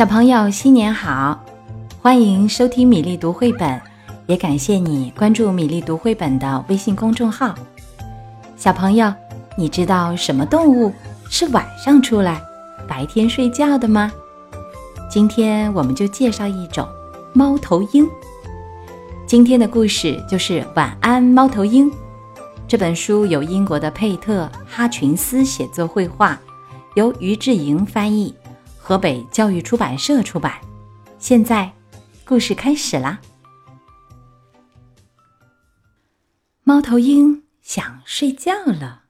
小朋友，新年好！欢迎收听米粒读绘本，也感谢你关注米粒读绘本的微信公众号。小朋友，你知道什么动物是晚上出来，白天睡觉的吗？今天我们就介绍一种猫头鹰。今天的故事就是《晚安猫头鹰》这本书，由英国的佩特·哈群斯写作绘画，由于志莹翻译。河北教育出版社出版。现在，故事开始啦。猫头鹰想睡觉了，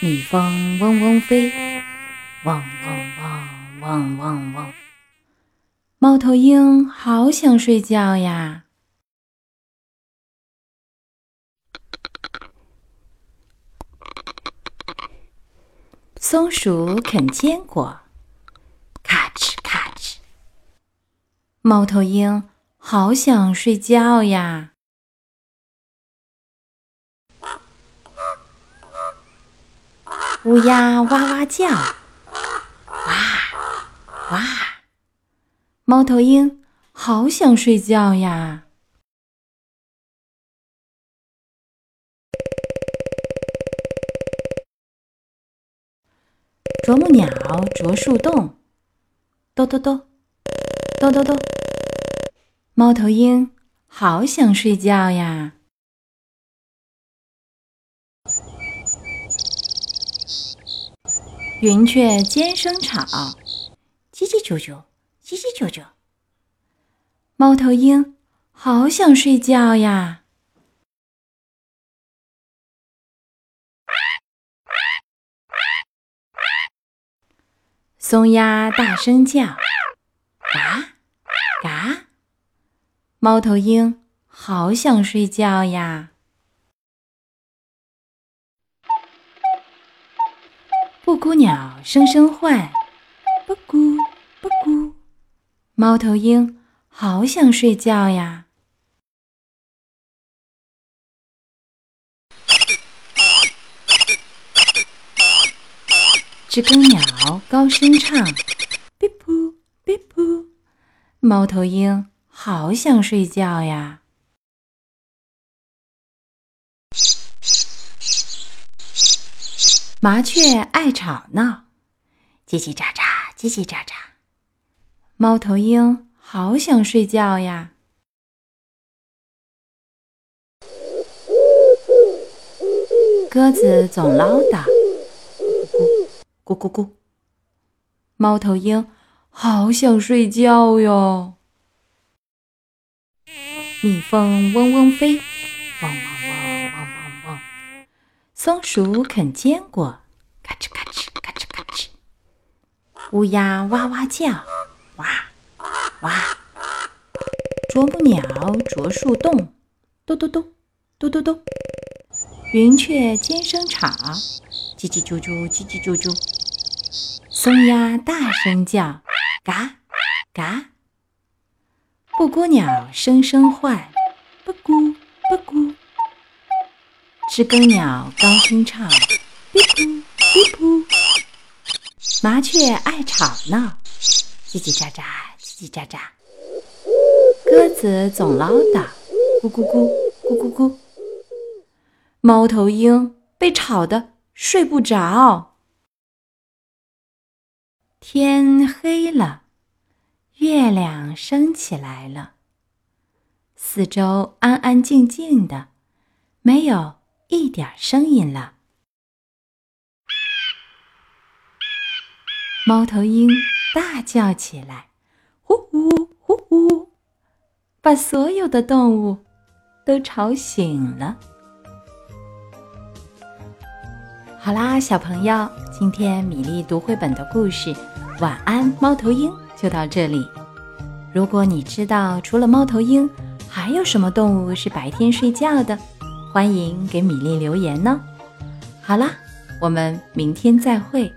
蜜蜂嗡嗡飞，嗡嗡嗡嗡嗡嗡。猫头鹰好想睡觉呀。松鼠啃坚果，咔哧咔哧。猫头鹰好想睡觉呀。乌鸦哇哇叫，哇哇。猫头鹰好想睡觉呀。啄木鸟啄树洞，咚咚咚，咚咚咚。猫头鹰好想睡觉呀。云雀尖声吵，叽叽啾啾，叽叽啾啾。猫头鹰好想睡觉呀。松鸦大声叫，嘎嘎。猫头鹰好想睡觉呀。布谷鸟声声唤，布谷布谷。猫头鹰好想睡觉呀。知更鸟高声唱，哔噗哔噗。猫头鹰好想睡觉呀。麻雀爱吵闹，叽叽喳喳，叽叽喳喳。猫头鹰好想睡觉呀。鸽子总唠叨。咕咕咕！猫头鹰好想睡觉哟。蜜蜂嗡嗡飞，嗡嗡嗡嗡嗡嗡。松鼠啃坚果，咔哧咔哧咔哧咔哧。乌鸦哇哇叫，哇哇。啄木鸟啄树洞，咚咚咚，咚咚咚。云雀尖声吵，叽叽啾啾，叽叽啾啾。松鸦大声叫，嘎嘎。布谷鸟声声唤，布谷布谷。知更鸟高声唱，哔噗哔噗。麻雀爱吵闹，叽叽喳喳叽叽喳喳。鸽子总唠叨，咕咕咕咕咕咕。猫头鹰被吵得睡不着。天黑了，月亮升起来了。四周安安静静的，没有一点声音了。猫头鹰大叫起来：“呼呼呼呼！”把所有的动物都吵醒了。好啦，小朋友，今天米粒读绘本的故事《晚安猫头鹰》就到这里。如果你知道除了猫头鹰，还有什么动物是白天睡觉的，欢迎给米粒留言呢。好啦，我们明天再会。